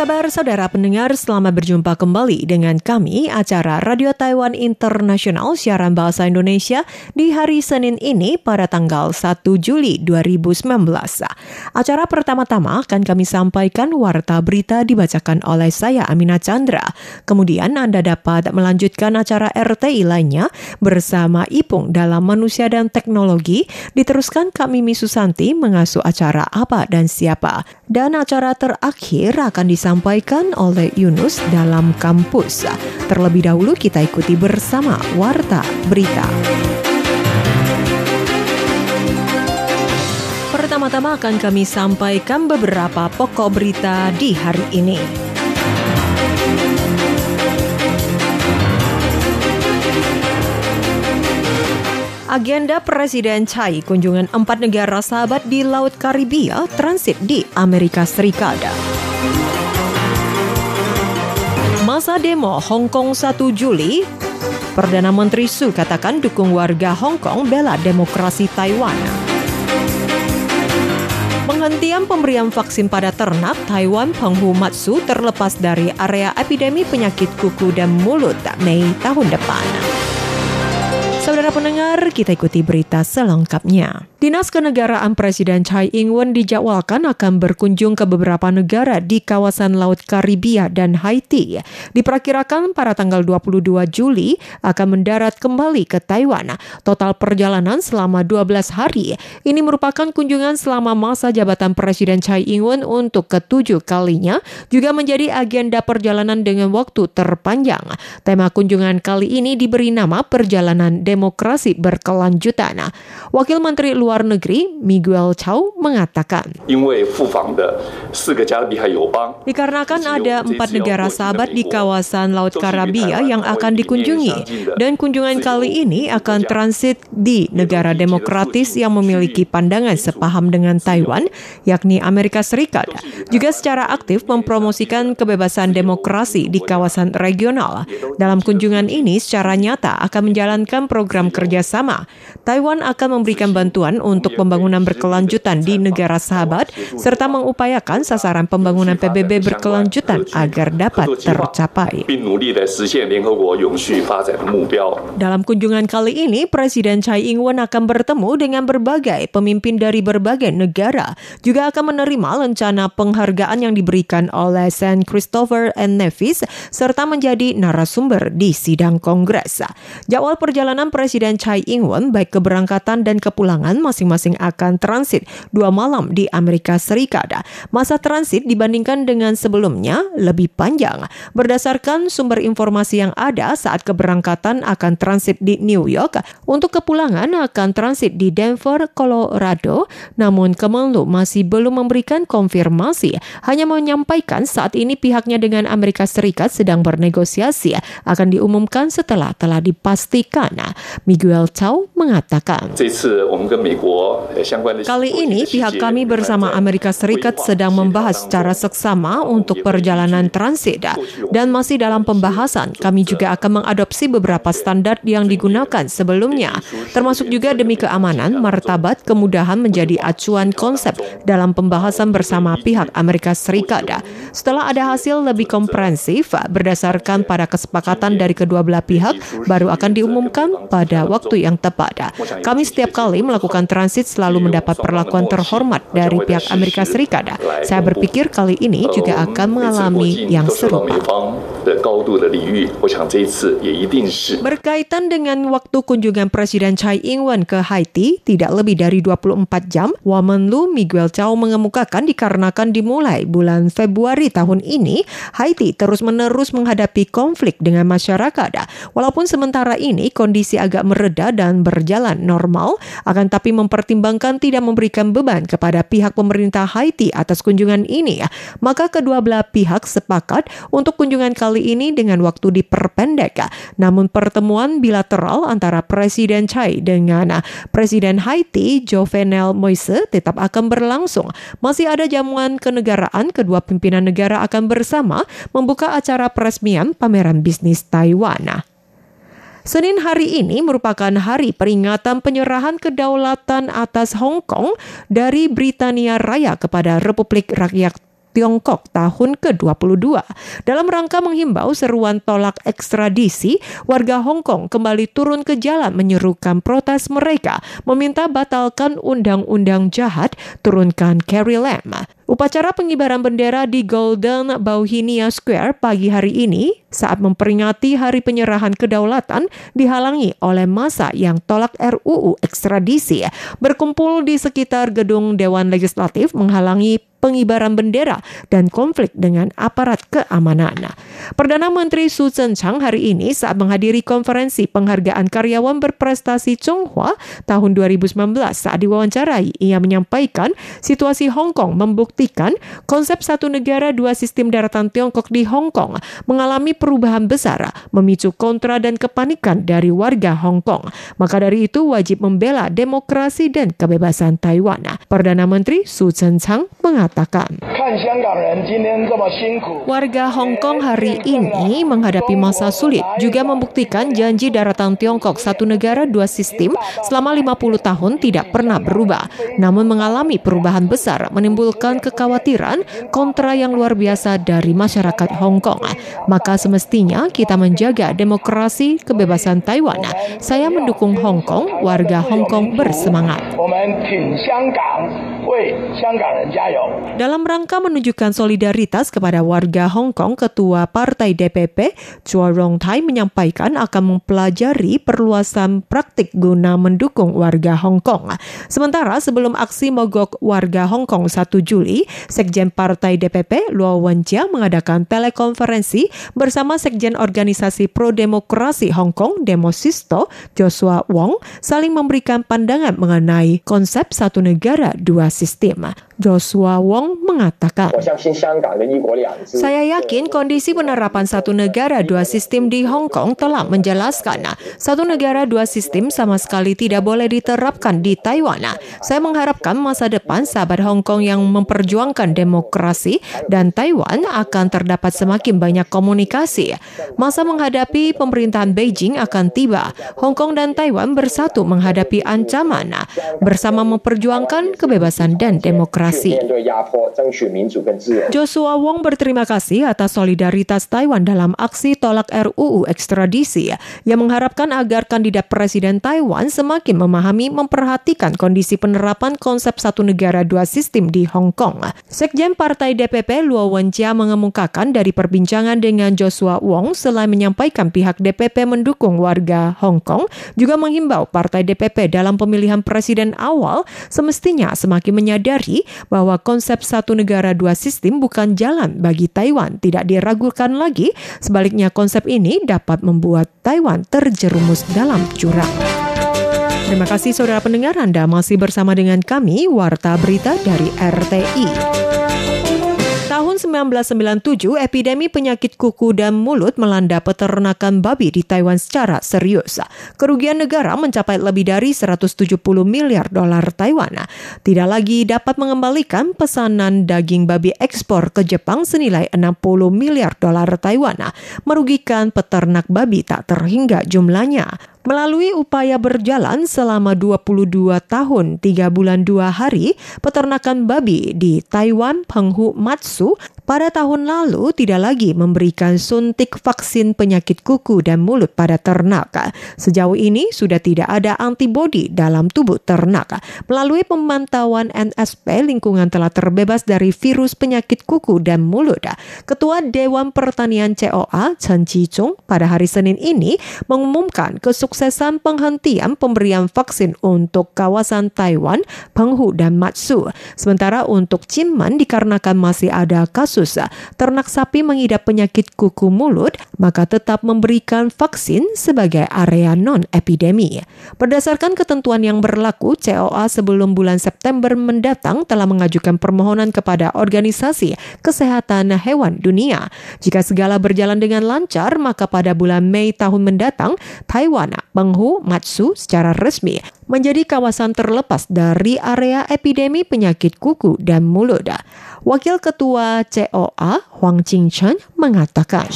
Kabar saudara pendengar? Selamat berjumpa kembali dengan kami acara Radio Taiwan Internasional siaran bahasa Indonesia di hari Senin ini pada tanggal 1 Juli 2019. Acara pertama-tama akan kami sampaikan warta berita dibacakan oleh saya Amina Chandra. Kemudian Anda dapat melanjutkan acara RTI lainnya bersama Ipung dalam Manusia dan Teknologi. Diteruskan kami Mimi Susanti mengasuh acara apa dan siapa. Dan acara terakhir akan disampaikan oleh Yunus dalam kampus. Terlebih dahulu kita ikuti bersama Warta Berita. Pertama-tama akan kami sampaikan beberapa pokok berita di hari ini. Agenda Presiden Chai kunjungan empat negara sahabat di Laut Karibia transit di Amerika Serikat. Masa demo Hong Kong 1 Juli, Perdana Menteri Su katakan dukung warga Hong Kong bela demokrasi Taiwan. Penghentian pemberian vaksin pada ternak Taiwan Penghumatsu terlepas dari area epidemi penyakit kuku dan mulut Mei tahun depan. Saudara pendengar, kita ikuti berita selengkapnya. Dinas Kenegaraan Presiden Chai Ing-wen dijadwalkan akan berkunjung ke beberapa negara di kawasan Laut Karibia dan Haiti. Diperkirakan pada tanggal 22 Juli akan mendarat kembali ke Taiwan. Total perjalanan selama 12 hari. Ini merupakan kunjungan selama masa jabatan Presiden Chai Ing-wen untuk ketujuh kalinya, juga menjadi agenda perjalanan dengan waktu terpanjang. Tema kunjungan kali ini diberi nama Perjalanan Demokrasi Berkelanjutan. Wakil Menteri Luar Negeri Miguel Chow mengatakan, Dikarenakan ada empat negara sahabat di kawasan Laut Karibia yang akan dikunjungi, dan kunjungan kali ini akan transit di negara demokratis yang memiliki pandangan sepaham dengan Taiwan, yakni Amerika Serikat, juga secara aktif mempromosikan kebebasan demokrasi di kawasan regional. Dalam kunjungan ini secara nyata akan menjalankan program kerjasama. Taiwan akan memberikan bantuan untuk pembangunan berkelanjutan di negara sahabat serta mengupayakan sasaran pembangunan PBB berkelanjutan agar dapat tercapai. Dalam kunjungan kali ini, Presiden Chai Ing-wen akan bertemu dengan berbagai pemimpin dari berbagai negara, juga akan menerima rencana penghargaan yang diberikan oleh Saint Christopher and Nevis serta menjadi narasumber di sidang Kongres. Jadwal perjalanan Presiden Chai Ing-wen baik keberangkatan dan kepulangan masing-masing akan transit dua malam di Amerika Serikat. Masa transit dibandingkan dengan sebelumnya lebih panjang. Berdasarkan sumber informasi yang ada saat keberangkatan akan transit di New York, untuk kepulangan akan transit di Denver, Colorado, namun Kemenlu masih belum memberikan konfirmasi, hanya menyampaikan saat ini pihaknya dengan Amerika Serikat sedang bernegosiasi akan diumumkan setelah telah dipastikan. Miguel Chow mengatakan. Kali ini pihak kami bersama Amerika Serikat sedang membahas secara seksama untuk perjalanan transit dan masih dalam pembahasan. Kami juga akan mengadopsi beberapa standar yang digunakan sebelumnya, termasuk juga demi keamanan, martabat, kemudahan menjadi acuan konsep dalam pembahasan bersama pihak Amerika Serikat. Setelah ada hasil lebih komprehensif berdasarkan pada kesepakatan dari kedua belah pihak, baru akan diumumkan pada waktu yang tepat. Kami setiap kali melakukan transit selalu mendapat perlakuan terhormat dari pihak Amerika Serikat. Saya berpikir kali ini juga akan mengalami yang serupa. Berkaitan dengan waktu kunjungan Presiden Chai Ing-wen ke Haiti tidak lebih dari 24 jam, Wamenlu Miguel Chow mengemukakan dikarenakan dimulai bulan Februari tahun ini, Haiti terus-menerus menghadapi konflik dengan masyarakat. Walaupun sementara ini kondisi agak mereda dan berjalan normal, akan tapi mempertimbangkan tidak memberikan beban kepada pihak pemerintah Haiti atas kunjungan ini, maka kedua belah pihak sepakat untuk kunjungan kali ini dengan waktu diperpendek. Namun pertemuan bilateral antara Presiden Chai dengan Presiden Haiti Jovenel Moise tetap akan berlangsung. Masih ada jamuan kenegaraan kedua pimpinan negara akan bersama membuka acara peresmian pameran bisnis Taiwan. Senin hari ini merupakan hari peringatan penyerahan kedaulatan atas Hong Kong dari Britania Raya kepada Republik Rakyat Tiongkok tahun ke-22. Dalam rangka menghimbau seruan tolak ekstradisi, warga Hong Kong kembali turun ke jalan menyerukan protes mereka, meminta batalkan undang-undang jahat, turunkan Carrie Lam. Upacara pengibaran bendera di Golden Bauhinia Square pagi hari ini saat memperingati hari penyerahan kedaulatan dihalangi oleh masa yang tolak RUU ekstradisi. Berkumpul di sekitar gedung Dewan Legislatif menghalangi pengibaran bendera dan konflik dengan aparat keamanan. Perdana Menteri Su Tseng-chang hari ini saat menghadiri konferensi penghargaan karyawan berprestasi Chonghua tahun 2019 saat diwawancarai, ia menyampaikan situasi Hong Kong membuktikan membuktikan konsep satu negara dua sistem daratan Tiongkok di Hong Kong mengalami perubahan besar, memicu kontra dan kepanikan dari warga Hong Kong. Maka dari itu wajib membela demokrasi dan kebebasan Taiwan. Perdana Menteri Su Tseng-chang mengatakan, Warga Hong Kong hari ini menghadapi masa sulit, juga membuktikan janji daratan Tiongkok satu negara dua sistem selama 50 tahun tidak pernah berubah, namun mengalami perubahan besar menimbulkan kekhawatiran kontra yang luar biasa dari masyarakat Hong Kong. Maka semestinya kita menjaga demokrasi kebebasan Taiwan. Saya mendukung Hong Kong, warga Hong Kong bersemangat. Dalam rangka menunjukkan solidaritas kepada warga Hong Kong, Ketua Partai DPP, Chua Rong Tai menyampaikan akan mempelajari perluasan praktik guna mendukung warga Hong Kong. Sementara sebelum aksi mogok warga Hong Kong 1 Juli, Sekjen Partai DPP Luo Wenjia mengadakan telekonferensi bersama Sekjen Organisasi Pro Demokrasi Hong Kong Demosisto Joshua Wong saling memberikan pandangan mengenai konsep satu negara dua sistem. Joshua Wong mengatakan, Saya yakin kondisi penerapan satu negara dua sistem di Hong Kong telah menjelaskan satu negara dua sistem sama sekali tidak boleh diterapkan di Taiwan. Saya mengharapkan masa depan sahabat Hong Kong yang memperjuangkan demokrasi dan Taiwan akan terdapat semakin banyak komunikasi. Masa menghadapi pemerintahan Beijing akan tiba. Hong Kong dan Taiwan bersatu menghadapi ancaman bersama memperjuangkan kebebasan dan demokrasi. Joshua Wong berterima kasih atas solidaritas Taiwan dalam aksi tolak RUU ekstradisi yang mengharapkan agar kandidat presiden Taiwan semakin memahami memperhatikan kondisi penerapan konsep satu negara dua sistem di Hong Kong. Sekjen Partai DPP Luo Wenjia mengemukakan dari perbincangan dengan Joshua Wong selain menyampaikan pihak DPP mendukung warga Hong Kong juga menghimbau Partai DPP dalam pemilihan presiden awal semestinya semakin menyadari bahwa konsep satu negara dua sistem bukan jalan bagi Taiwan. Tidak diragukan lagi, sebaliknya konsep ini dapat membuat Taiwan terjerumus dalam jurang. Terima kasih saudara pendengar Anda masih bersama dengan kami, Warta Berita dari RTI. Tahun 1997, epidemi penyakit kuku dan mulut melanda peternakan babi di Taiwan secara serius. Kerugian negara mencapai lebih dari 170 miliar dolar Taiwan. Tidak lagi dapat mengembalikan pesanan daging babi ekspor ke Jepang senilai 60 miliar dolar Taiwan, merugikan peternak babi tak terhingga jumlahnya. Melalui upaya berjalan selama 22 tahun 3 bulan 2 hari, peternakan babi di Taiwan Penghu Matsu pada tahun lalu tidak lagi memberikan suntik vaksin penyakit kuku dan mulut pada ternak. Sejauh ini sudah tidak ada antibodi dalam tubuh ternak. Melalui pemantauan NSP, lingkungan telah terbebas dari virus penyakit kuku dan mulut. Ketua Dewan Pertanian COA, Chen Chi-chung, pada hari Senin ini mengumumkan kesuksesan kesuksesan penghentian pemberian vaksin untuk kawasan Taiwan, Penghu, dan Matsu. Sementara untuk Cinman dikarenakan masih ada kasus ternak sapi mengidap penyakit kuku mulut, maka tetap memberikan vaksin sebagai area non-epidemi. Berdasarkan ketentuan yang berlaku, COA sebelum bulan September mendatang telah mengajukan permohonan kepada Organisasi Kesehatan Hewan Dunia. Jika segala berjalan dengan lancar, maka pada bulan Mei tahun mendatang, Taiwan, Penghu, Matsu secara resmi menjadi kawasan terlepas dari area epidemi penyakit kuku dan mulut. Wakil Ketua COA Huang Jingchen mengatakan,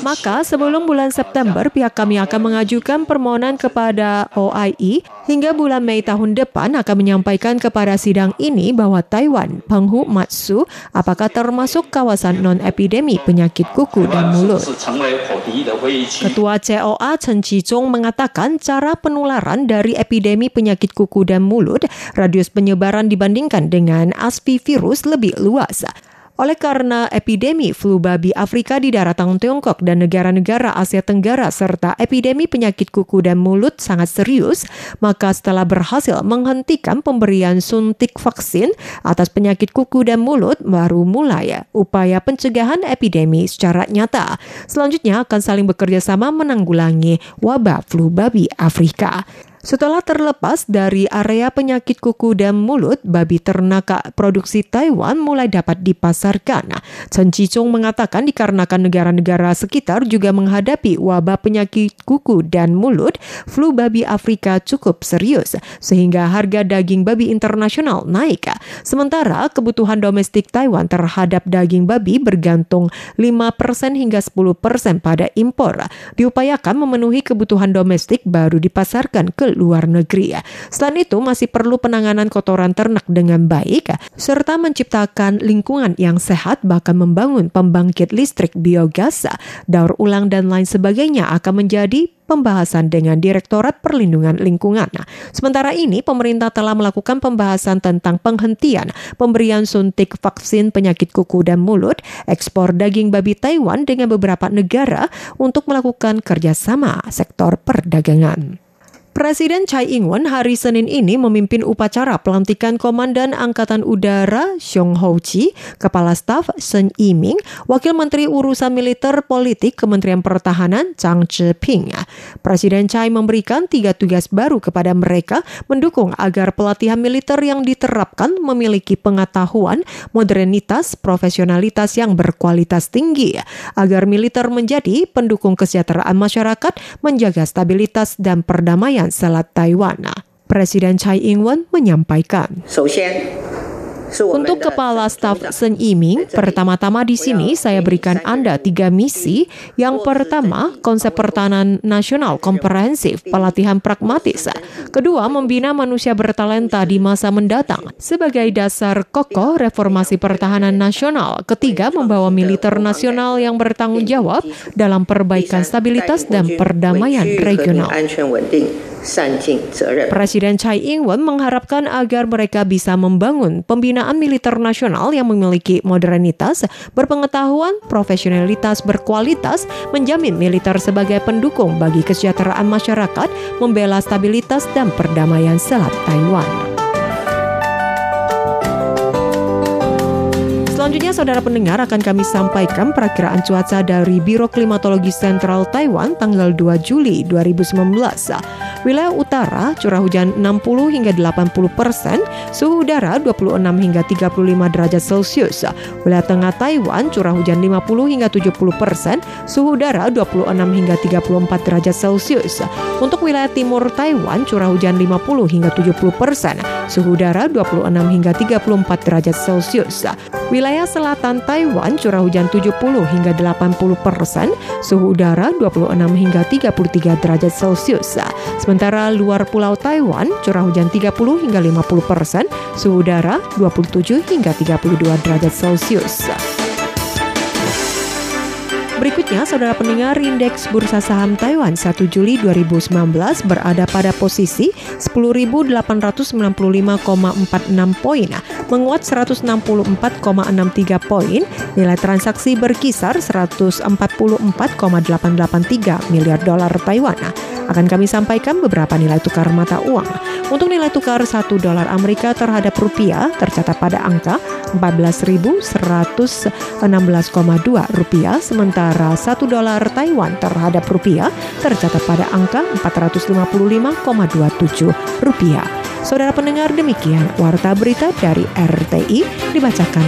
maka sebelum bulan September pihak kami akan mengajukan permohonan kepada OIE hingga bulan Mei tahun depan akan menyampaikan kepada sidang ini bahwa Taiwan, Penghu, Matsu apakah termasuk kawasan non-epidemi penyakit kuku dan mulut. Ketua COA Chen Chizong mengatakan cara penularan dari epidemi penyakit kuku dan mulut, radius penyebaran dibandingkan dengan ASV virus lebih luas. Oleh karena epidemi flu babi Afrika di daratan Tiongkok dan negara-negara Asia Tenggara serta epidemi penyakit kuku dan mulut sangat serius, maka setelah berhasil menghentikan pemberian suntik vaksin atas penyakit kuku dan mulut, baru mulai upaya pencegahan epidemi secara nyata. Selanjutnya akan saling bekerja sama menanggulangi wabah flu babi Afrika. Setelah terlepas dari area penyakit kuku dan mulut, babi ternak produksi Taiwan mulai dapat dipasarkan. Chen Chizong mengatakan dikarenakan negara-negara sekitar juga menghadapi wabah penyakit kuku dan mulut, flu babi Afrika cukup serius, sehingga harga daging babi internasional naik. Sementara kebutuhan domestik Taiwan terhadap daging babi bergantung 5% hingga 10% pada impor. Diupayakan memenuhi kebutuhan domestik baru dipasarkan ke luar negeri. Selain itu masih perlu penanganan kotoran ternak dengan baik serta menciptakan lingkungan yang sehat bahkan membangun pembangkit listrik biogas, daur ulang dan lain sebagainya akan menjadi pembahasan dengan Direktorat Perlindungan Lingkungan. Nah, sementara ini, pemerintah telah melakukan pembahasan tentang penghentian pemberian suntik vaksin penyakit kuku dan mulut, ekspor daging babi Taiwan dengan beberapa negara untuk melakukan kerjasama sektor perdagangan. Presiden Chai Ing-wen hari Senin ini memimpin upacara pelantikan Komandan Angkatan Udara Xiong Ho-chi, Kepala Staf Sen Yiming, Wakil Menteri Urusan Militer Politik Kementerian Pertahanan Chang Che-ping. Presiden Chai memberikan tiga tugas baru kepada mereka mendukung agar pelatihan militer yang diterapkan memiliki pengetahuan, modernitas, profesionalitas yang berkualitas tinggi, agar militer menjadi pendukung kesejahteraan masyarakat, menjaga stabilitas dan perdamaian Selat Taiwan. Presiden Tsai Ing-wen menyampaikan. Untuk Kepala Staf Sen Yiming, pertama-tama di sini saya berikan Anda tiga misi. Yang pertama, konsep pertahanan nasional komprehensif, pelatihan pragmatis. Kedua, membina manusia bertalenta di masa mendatang sebagai dasar kokoh reformasi pertahanan nasional. Ketiga, membawa militer nasional yang bertanggung jawab dalam perbaikan stabilitas dan perdamaian regional. Presiden Tsai Ing-wen mengharapkan agar mereka bisa membangun pembinaan militer nasional yang memiliki modernitas, berpengetahuan, profesionalitas berkualitas, menjamin militer sebagai pendukung bagi kesejahteraan masyarakat, membela stabilitas dan perdamaian Selat Taiwan. Selanjutnya, saudara pendengar akan kami sampaikan perakiraan cuaca dari Biro Klimatologi Sentral Taiwan tanggal 2 Juli 2019. Wilayah utara, curah hujan 60 hingga 80 persen, suhu udara 26 hingga 35 derajat Celcius. Wilayah tengah Taiwan, curah hujan 50 hingga 70 persen, suhu udara 26 hingga 34 derajat Celcius. Untuk wilayah timur Taiwan, curah hujan 50 hingga 70 persen, suhu udara 26 hingga 34 derajat Celcius. Wilayah selatan Taiwan curah hujan 70 hingga 80 persen, suhu udara 26 hingga 33 derajat Celcius. Luar pulau Taiwan curah hujan 30 hingga 50 persen, suhu udara 27 hingga 32 derajat Celcius. Berikutnya, saudara pendengar, indeks bursa saham Taiwan 1 Juli 2019 berada pada posisi 10.895,46 poin, menguat 164,63 poin, nilai transaksi berkisar 144,883 miliar dolar Taiwan. Akan kami sampaikan beberapa nilai tukar mata uang. Untuk nilai tukar 1 dolar Amerika terhadap rupiah tercatat pada angka 14.116,2 rupiah, sementara 1 dolar Taiwan terhadap rupiah tercatat pada angka 455,27 rupiah. Saudara pendengar demikian warta berita dari RTI dibacakan